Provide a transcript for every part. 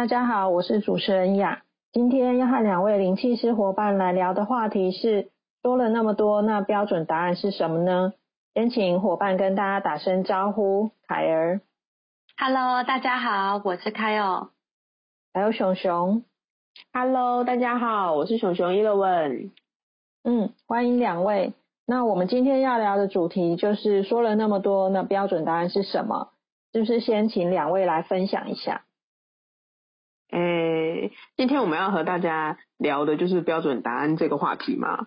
大家好，我是主持人雅。今天要和两位灵气师伙伴来聊的话题是：说了那么多，那标准答案是什么呢？先请伙伴跟大家打声招呼。凯儿，Hello，大家好，我是凯尔。还有熊熊，Hello，大家好，我是熊熊伊乐文。嗯，欢迎两位。那我们今天要聊的主题就是说了那么多，那标准答案是什么？是不是先请两位来分享一下？诶，今天我们要和大家聊的就是标准答案这个话题嘛。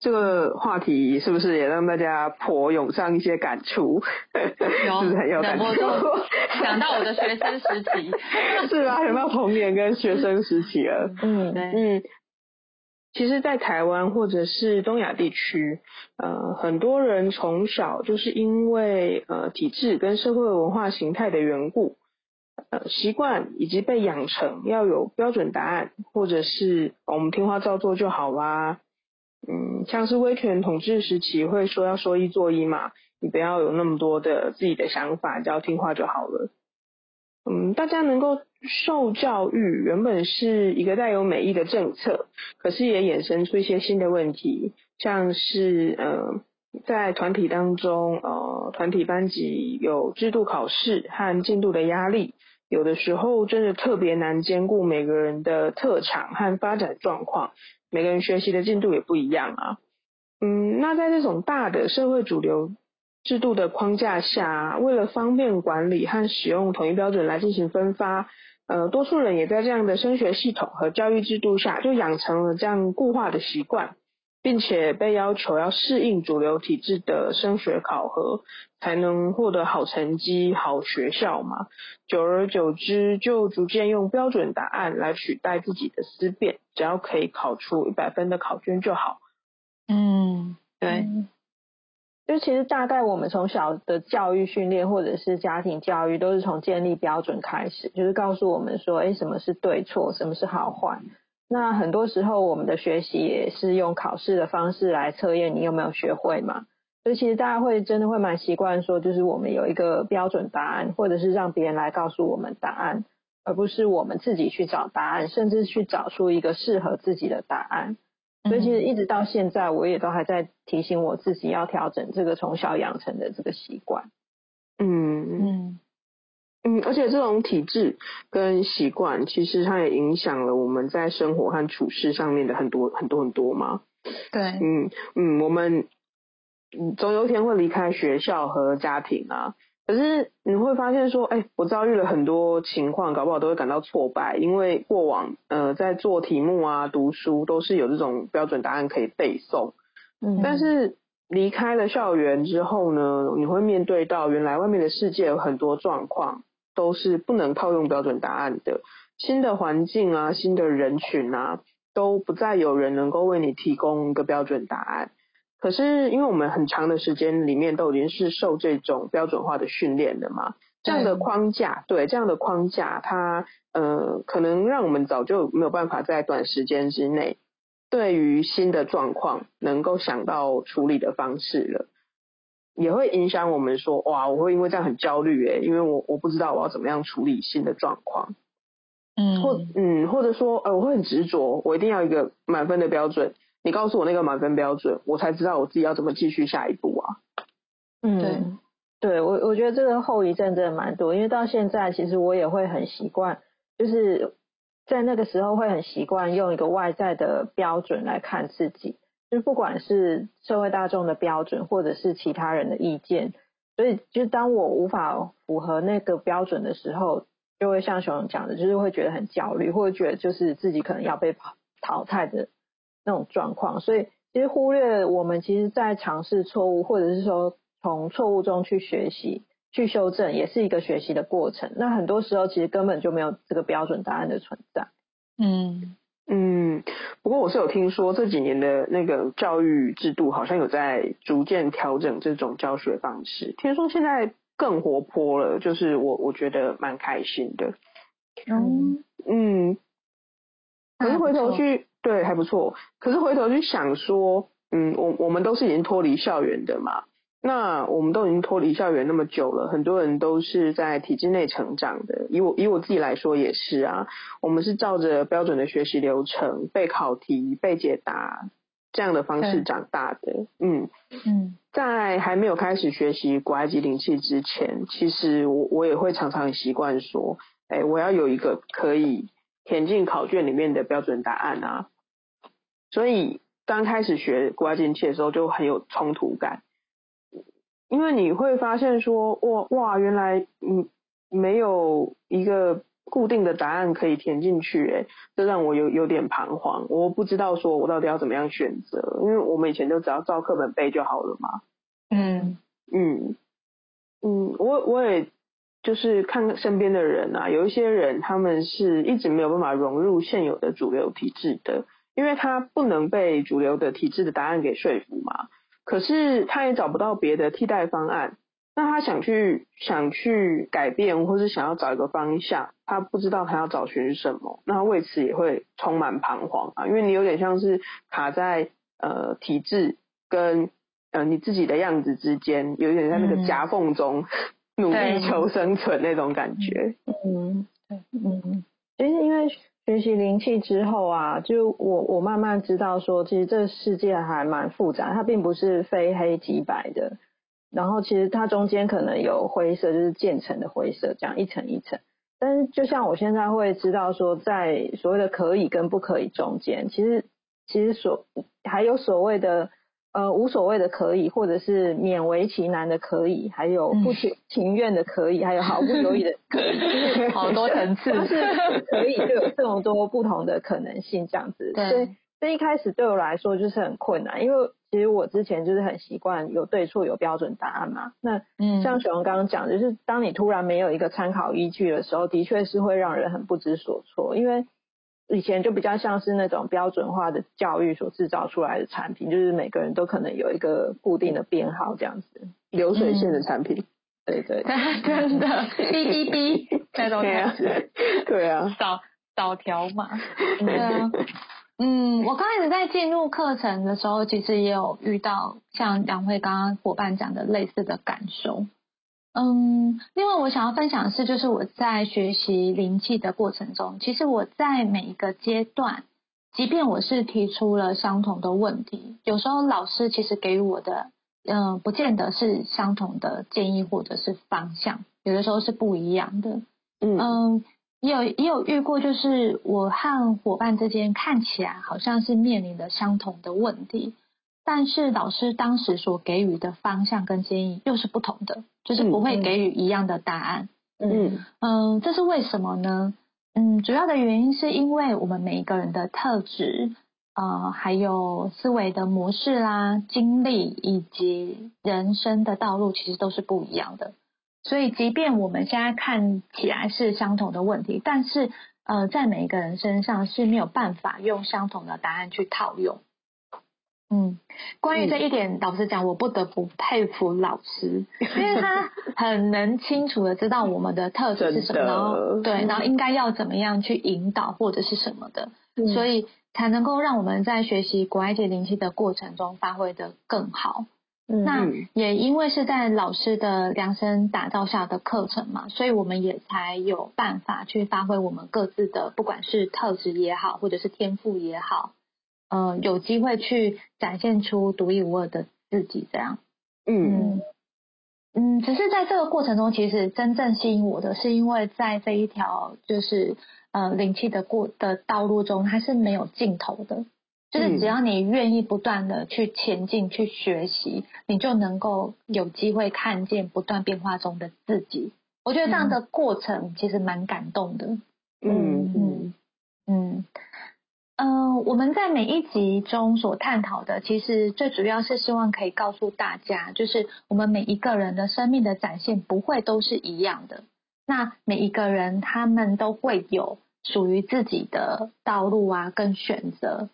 这个话题是不是也让大家颇涌上一些感触？有，是很有感触。想到我的学生时期，是啊，想到童年跟学生时期了。嗯，对嗯。其实，在台湾或者是东亚地区，呃，很多人从小就是因为呃体制跟社会文化形态的缘故。呃，习惯以及被养成要有标准答案，或者是我们听话照做就好啦。嗯，像是威权统治时期会说要说一做一嘛，你不要有那么多的自己的想法，只要听话就好了。嗯，大家能够受教育，原本是一个带有美意的政策，可是也衍生出一些新的问题，像是呃。在团体当中，呃，团体班级有制度考试和进度的压力，有的时候真的特别难兼顾每个人的特长和发展状况，每个人学习的进度也不一样啊。嗯，那在这种大的社会主流制度的框架下，为了方便管理和使用统一标准来进行分发，呃，多数人也在这样的升学系统和教育制度下，就养成了这样固化的习惯。并且被要求要适应主流体制的升学考核，才能获得好成绩、好学校嘛。久而久之，就逐渐用标准答案来取代自己的思辨，只要可以考出一百分的考卷就好。嗯，对。就其实大概我们从小的教育训练或者是家庭教育，都是从建立标准开始，就是告诉我们说，哎，什么是对错，什么是好坏。那很多时候，我们的学习也是用考试的方式来测验你有没有学会嘛。所以其实大家会真的会蛮习惯说，就是我们有一个标准答案，或者是让别人来告诉我们答案，而不是我们自己去找答案，甚至去找出一个适合自己的答案。所以其实一直到现在，我也都还在提醒我自己要调整这个从小养成的这个习惯。嗯嗯。嗯，而且这种体质跟习惯，其实它也影响了我们在生活和处事上面的很多很多很多嘛。对，嗯嗯，我们总有一天会离开学校和家庭啊。可是你会发现说，哎，我遭遇了很多情况，搞不好都会感到挫败，因为过往呃在做题目啊、读书都是有这种标准答案可以背诵。嗯，但是离开了校园之后呢，你会面对到原来外面的世界有很多状况。都是不能套用标准答案的。新的环境啊，新的人群啊，都不再有人能够为你提供一个标准答案。可是，因为我们很长的时间里面都已经是受这种标准化的训练的嘛，这样的框架，对这样的框架，它呃，可能让我们早就没有办法在短时间之内，对于新的状况能够想到处理的方式了。也会影响我们说哇，我会因为这样很焦虑诶，因为我我不知道我要怎么样处理新的状况，嗯，或嗯，或者说呃，我会很执着，我一定要一个满分的标准，你告诉我那个满分标准，我才知道我自己要怎么继续下一步啊。嗯，对，对我我觉得这个后遗症真的蛮多，因为到现在其实我也会很习惯，就是在那个时候会很习惯用一个外在的标准来看自己。就不管是社会大众的标准，或者是其他人的意见，所以就当我无法符合那个标准的时候，就会像熊熊讲的，就是会觉得很焦虑，或者觉得就是自己可能要被淘汰的那种状况。所以其实忽略我们其实在尝试错误，或者是说从错误中去学习，去修正，也是一个学习的过程。那很多时候其实根本就没有这个标准答案的存在。嗯嗯，不过我是有听说这几年的那个教育制度好像有在逐渐调整这种教学方式，听说现在更活泼了，就是我我觉得蛮开心的。嗯嗯，可是回头去对还不错，可是回头去想说，嗯，我我们都是已经脱离校园的嘛，那我们都已经脱离校园那么久了，很多人都是在体制内成长的。以我以我自己来说也是啊，我们是照着标准的学习流程背考题、背解答这样的方式长大的。嗯嗯，在还没有开始学习古埃及灵气之前，其实我我也会常常习惯说，哎，我要有一个可以填进考卷里面的标准答案啊。所以刚开始学古埃及灵气的时候，就很有冲突感。因为你会发现说，哇哇，原来嗯没有一个固定的答案可以填进去，哎，这让我有有点彷徨。我不知道说我到底要怎么样选择，因为我们以前就只要照课本背就好了嘛。嗯嗯嗯，我我也就是看身边的人啊，有一些人他们是一直没有办法融入现有的主流体制的，因为他不能被主流的体制的答案给说服嘛。可是他也找不到别的替代方案，那他想去想去改变，或是想要找一个方向，他不知道他要找寻什么，那为此也会充满彷徨啊，因为你有点像是卡在呃体制跟呃你自己的样子之间，有点在那个夹缝中努力求生存那种感觉。嗯，对，嗯，其实因为。学习灵气之后啊，就我我慢慢知道说，其实这世界还蛮复杂，它并不是非黑即白的。然后其实它中间可能有灰色，就是渐层的灰色，这样一层一层。但是就像我现在会知道说，在所谓的可以跟不可以中间，其实其实所还有所谓的。呃，无所谓的可以，或者是勉为其难的可以，还有不情情愿的可以，还有毫不犹豫的可以，好多层次，就是可以就有这么多不同的可能性这样子。所以，这一开始对我来说就是很困难，因为其实我之前就是很习惯有对错有标准答案嘛。那像雪荣刚刚讲，就是当你突然没有一个参考依据的时候，的确是会让人很不知所措，因为。以前就比较像是那种标准化的教育所制造出来的产品，就是每个人都可能有一个固定的编号这样子，流水线的产品。对对，真的，哔哔哔，那种感觉。对啊，扫扫条码。对啊，嗯，我刚开始在进入课程的时候，其实也有遇到像两位刚刚伙伴讲的类似的感受。嗯，另外我想要分享的是，就是我在学习灵气的过程中，其实我在每一个阶段，即便我是提出了相同的问题，有时候老师其实给予我的，嗯，不见得是相同的建议或者是方向，有的时候是不一样的。嗯，也有也有遇过，就是我和伙伴之间看起来好像是面临的相同的问题。但是老师当时所给予的方向跟建议又是不同的，就是不会给予一样的答案。嗯嗯，这是为什么呢？嗯，主要的原因是因为我们每一个人的特质呃，还有思维的模式啦、经历以及人生的道路，其实都是不一样的。所以，即便我们现在看起来是相同的问题，但是呃，在每一个人身上是没有办法用相同的答案去套用。嗯，关于这一点，老实讲，我不得不佩服老师，因为他 很能清楚的知道我们的特质是什么，然后对，然后应该要怎么样去引导或者是什么的，所以才能够让我们在学习国外界灵气的过程中发挥的更好。那也因为是在老师的量身打造下的课程嘛，所以我们也才有办法去发挥我们各自的，不管是特质也好，或者是天赋也好。嗯，有机会去展现出独一无二的自己，这样。嗯嗯，只是在这个过程中，其实真正吸引我的是，因为在这一条就是呃灵气的过的道路中，它是没有尽头的。就是只要你愿意不断的去前进、去学习，你就能够有机会看见不断变化中的自己。我觉得这样的过程其实蛮感动的。嗯嗯嗯。嗯，我们在每一集中所探讨的，其实最主要是希望可以告诉大家，就是我们每一个人的生命的展现不会都是一样的。那每一个人他们都会有属于自己的道路啊，跟选择。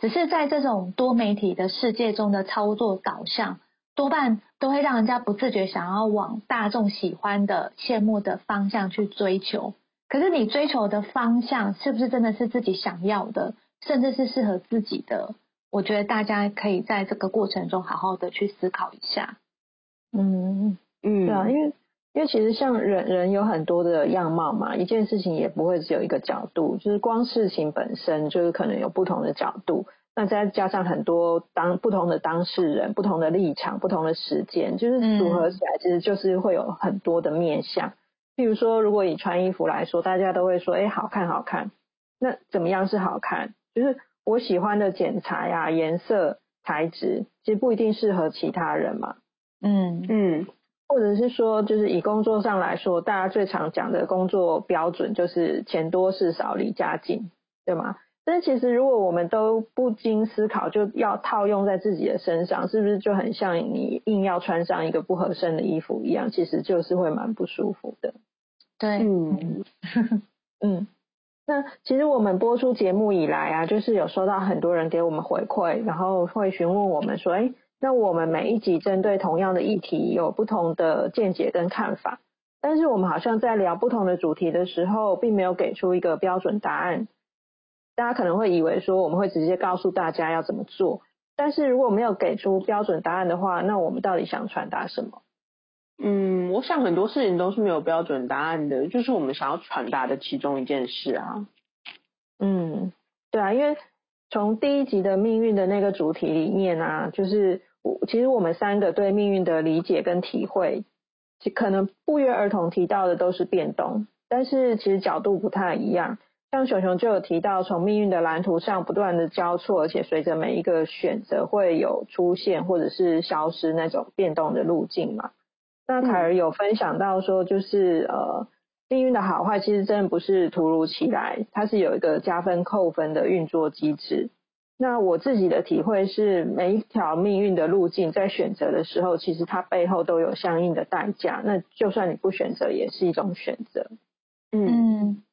只是在这种多媒体的世界中的操作导向，多半都会让人家不自觉想要往大众喜欢的、羡慕的方向去追求。可是你追求的方向是不是真的是自己想要的，甚至是适合自己的？我觉得大家可以在这个过程中好好的去思考一下。嗯嗯，对啊，因为因为其实像人人有很多的样貌嘛，一件事情也不会只有一个角度，就是光事情本身就是可能有不同的角度，那再加上很多当不同的当事人、不同的立场、不同的时间，就是组合起来，其实就是会有很多的面相。譬如说，如果以穿衣服来说，大家都会说，哎，好看，好看。那怎么样是好看？就是我喜欢的剪裁呀、颜色、材质，其实不一定适合其他人嘛。嗯嗯，或者是说，就是以工作上来说，大家最常讲的工作标准就是钱多事少、离家近，对吗？但是其实如果我们都不经思考就要套用在自己的身上，是不是就很像你硬要穿上一个不合身的衣服一样？其实就是会蛮不舒服的。对，嗯 嗯，那其实我们播出节目以来啊，就是有收到很多人给我们回馈，然后会询问我们说，哎，那我们每一集针对同样的议题有不同的见解跟看法，但是我们好像在聊不同的主题的时候，并没有给出一个标准答案。大家可能会以为说我们会直接告诉大家要怎么做，但是如果没有给出标准答案的话，那我们到底想传达什么？嗯，我想很多事情都是没有标准答案的，就是我们想要传达的其中一件事啊。嗯，对啊，因为从第一集的命运的那个主题里面啊，就是我其实我们三个对命运的理解跟体会，其可能不约而同提到的都是变动，但是其实角度不太一样。像熊熊就有提到，从命运的蓝图上不断的交错，而且随着每一个选择会有出现或者是消失那种变动的路径嘛。那凯儿有分享到说，就是呃，命运的好坏其实真的不是突如其来，它是有一个加分扣分的运作机制。那我自己的体会是，每一条命运的路径在选择的时候，其实它背后都有相应的代价。那就算你不选择，也是一种选择。嗯，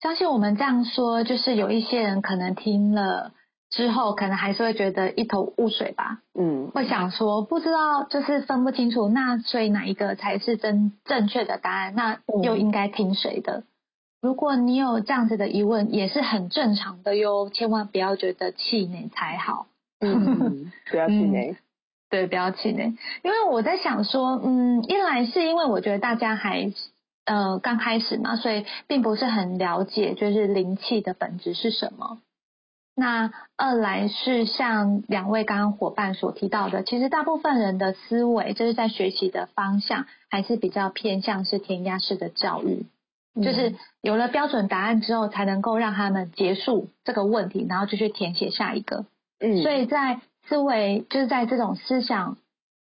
相信我们这样说，就是有一些人可能听了。之后可能还是会觉得一头雾水吧，嗯，会想说不知道，就是分不清楚，那所以哪一个才是真正确的答案？那又应该听谁的？如果你有这样子的疑问，也是很正常的哟，千万不要觉得气馁才好，嗯，不要气馁，对，不要气馁，因为我在想说，嗯，一来是因为我觉得大家还呃刚开始嘛，所以并不是很了解，就是灵气的本质是什么。那二来是像两位刚刚伙伴所提到的，其实大部分人的思维就是在学习的方向还是比较偏向是填鸭式的教育，就是有了标准答案之后，才能够让他们结束这个问题，然后就去填写下一个。嗯，所以在思维就是在这种思想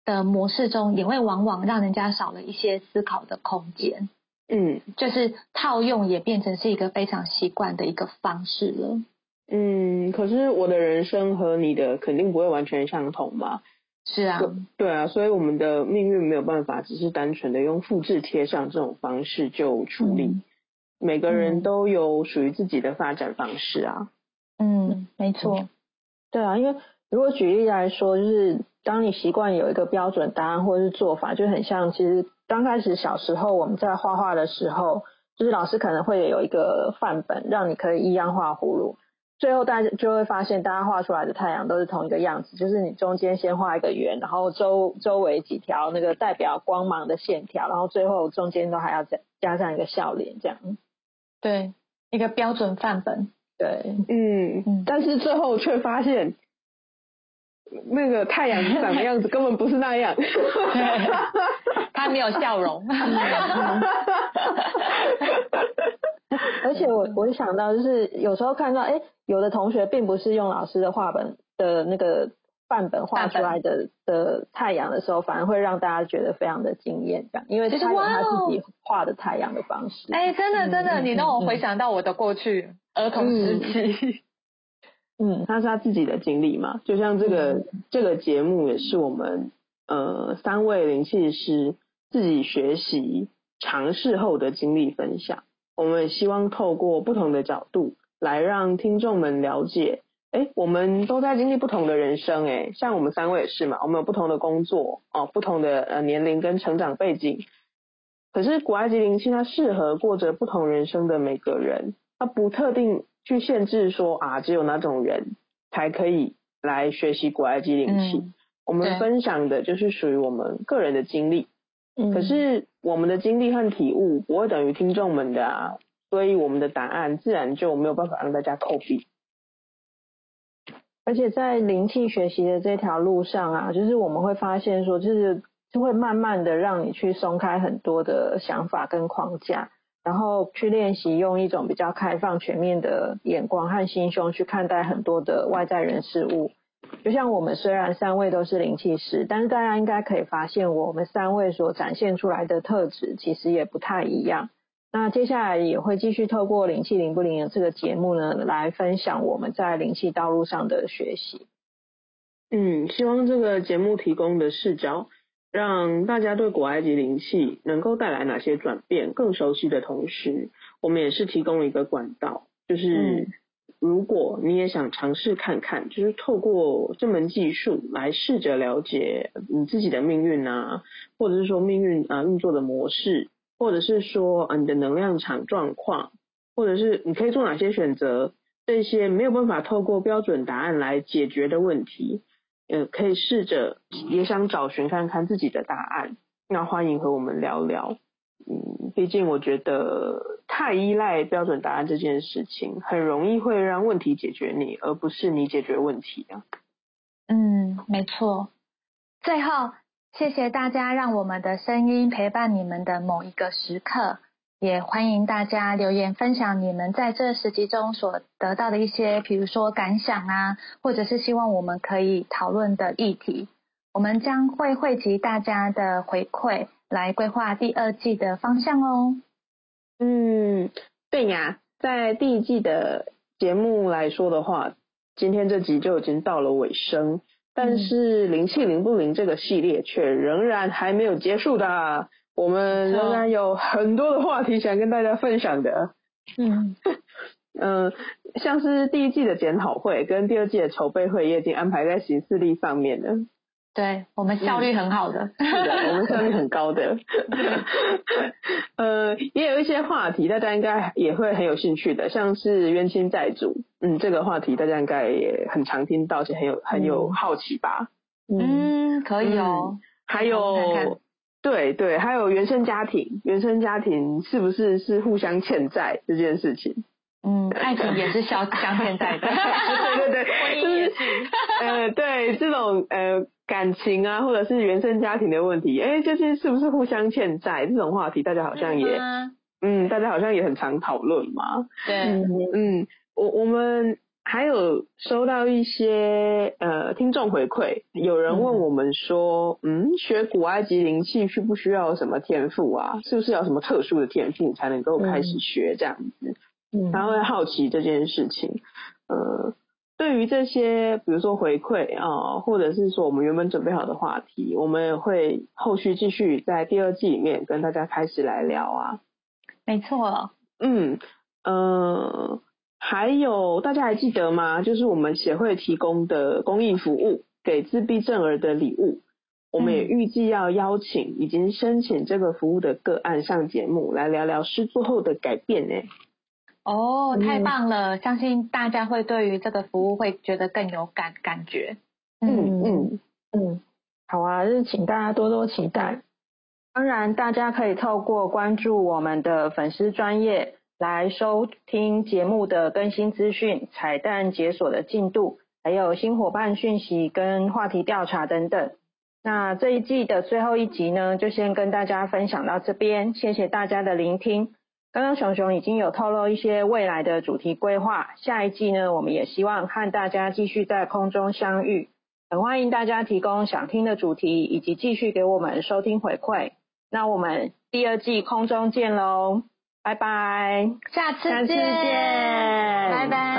的模式中，也会往往让人家少了一些思考的空间。嗯，就是套用也变成是一个非常习惯的一个方式了。嗯，可是我的人生和你的肯定不会完全相同嘛。是啊，对啊，所以我们的命运没有办法只是单纯的用复制贴上这种方式就处理。每个人都有属于自己的发展方式啊。嗯，没错。对啊，因为如果举例来说，就是当你习惯有一个标准答案或者是做法，就很像其实刚开始小时候我们在画画的时候，就是老师可能会有一个范本，让你可以一样画葫芦。最后大家就会发现，大家画出来的太阳都是同一个样子，就是你中间先画一个圆，然后周周围几条那个代表光芒的线条，然后最后中间都还要再加上一个笑脸，这样。对，一个标准范本。对，嗯，但是最后却发现，那个太阳长的样子根本不是那样，他没有笑容。而且我我想到，就是有时候看到，哎，有的同学并不是用老师的画本的那个范本画出来的的太阳的时候，反而会让大家觉得非常的惊艳，这样，因为他有他自己画的太阳的方式。哎，真的真的，你让我回想到我的过去儿童时期。嗯，他是他自己的经历嘛，就像这个这个节目也是我们呃三位灵气师自己学习尝试后的经历分享。我们也希望透过不同的角度来让听众们了解，哎，我们都在经历不同的人生，哎，像我们三位也是嘛，我们有不同的工作哦，不同的呃年龄跟成长背景。可是古埃及灵气它适合过着不同人生的每个人，它不特定去限制说啊，只有哪种人才可以来学习古埃及灵气。我们分享的就是属于我们个人的经历。可是我们的经历和体悟不会等于听众们的啊，所以我们的答案自然就没有办法让大家扣笔。而且在灵气学习的这条路上啊，就是我们会发现说，就是就会慢慢的让你去松开很多的想法跟框架，然后去练习用一种比较开放、全面的眼光和心胸去看待很多的外在人事物。就像我们虽然三位都是灵气师，但是大家应该可以发现，我们三位所展现出来的特质其实也不太一样。那接下来也会继续透过灵气灵不灵的这个节目呢，来分享我们在灵气道路上的学习。嗯，希望这个节目提供的视角，让大家对古埃及灵气能够带来哪些转变更熟悉的同时，我们也是提供一个管道，就是。如果你也想尝试看看，就是透过这门技术来试着了解你自己的命运啊，或者是说命运啊运作的模式，或者是说啊你的能量场状况，或者是你可以做哪些选择，这些没有办法透过标准答案来解决的问题，呃，可以试着也想找寻看看自己的答案，那欢迎和我们聊聊。嗯，毕竟我觉得太依赖标准答案这件事情，很容易会让问题解决你，而不是你解决问题啊。嗯，没错。最后，谢谢大家让我们的声音陪伴你们的某一个时刻，也欢迎大家留言分享你们在这十集中所得到的一些，比如说感想啊，或者是希望我们可以讨论的议题，我们将会汇集大家的回馈。来规划第二季的方向哦。嗯，对呀，在第一季的节目来说的话，今天这集就已经到了尾声。但是灵气灵不灵这个系列却仍然还没有结束的，我们仍然有很多的话题想跟大家分享的。嗯 嗯，像是第一季的检讨会跟第二季的筹备会也已经安排在行事历上面了。对我们效率很好的，是的，我们效率很高的。呃，也有一些话题，大家应该也会很有兴趣的，像是冤亲债主，嗯，这个话题大家应该也很常听到，且很有很有好奇吧？嗯，可以哦。还有，对对，还有原生家庭，原生家庭是不是是互相欠债这件事情？嗯，爱情也是相相欠债的。对 对对，婚姻也是。呃，对这种呃。感情啊，或者是原生家庭的问题，哎，就是是不是互相欠债这种话题，大家好像也，嗯，大家好像也很常讨论嘛。对，嗯，我我们还有收到一些呃听众回馈，有人问我们说，嗯，学古埃及灵气需不需要什么天赋啊？是不是要什么特殊的天赋才能够开始学这样子？嗯，他会好奇这件事情，呃。对于这些，比如说回馈啊，或者是说我们原本准备好的话题，我们也会后续继续在第二季里面跟大家开始来聊啊。没错，嗯呃，还有大家还记得吗？就是我们协会提供的公益服务，给自闭症儿的礼物，我们也预计要邀请已经申请这个服务的个案上节目来聊聊失作后的改变呢。哦，太棒了！相信大家会对于这个服务会觉得更有感感觉。嗯嗯嗯，好啊，就是请大家多多期待。当然，大家可以透过关注我们的粉丝专业来收听节目的更新资讯、彩蛋解锁的进度，还有新伙伴讯息跟话题调查等等。那这一季的最后一集呢，就先跟大家分享到这边，谢谢大家的聆听。刚刚熊熊已经有透露一些未来的主题规划，下一季呢，我们也希望和大家继续在空中相遇，很欢迎大家提供想听的主题，以及继续给我们收听回馈。那我们第二季空中见喽，拜拜，下次见，拜拜，拜拜。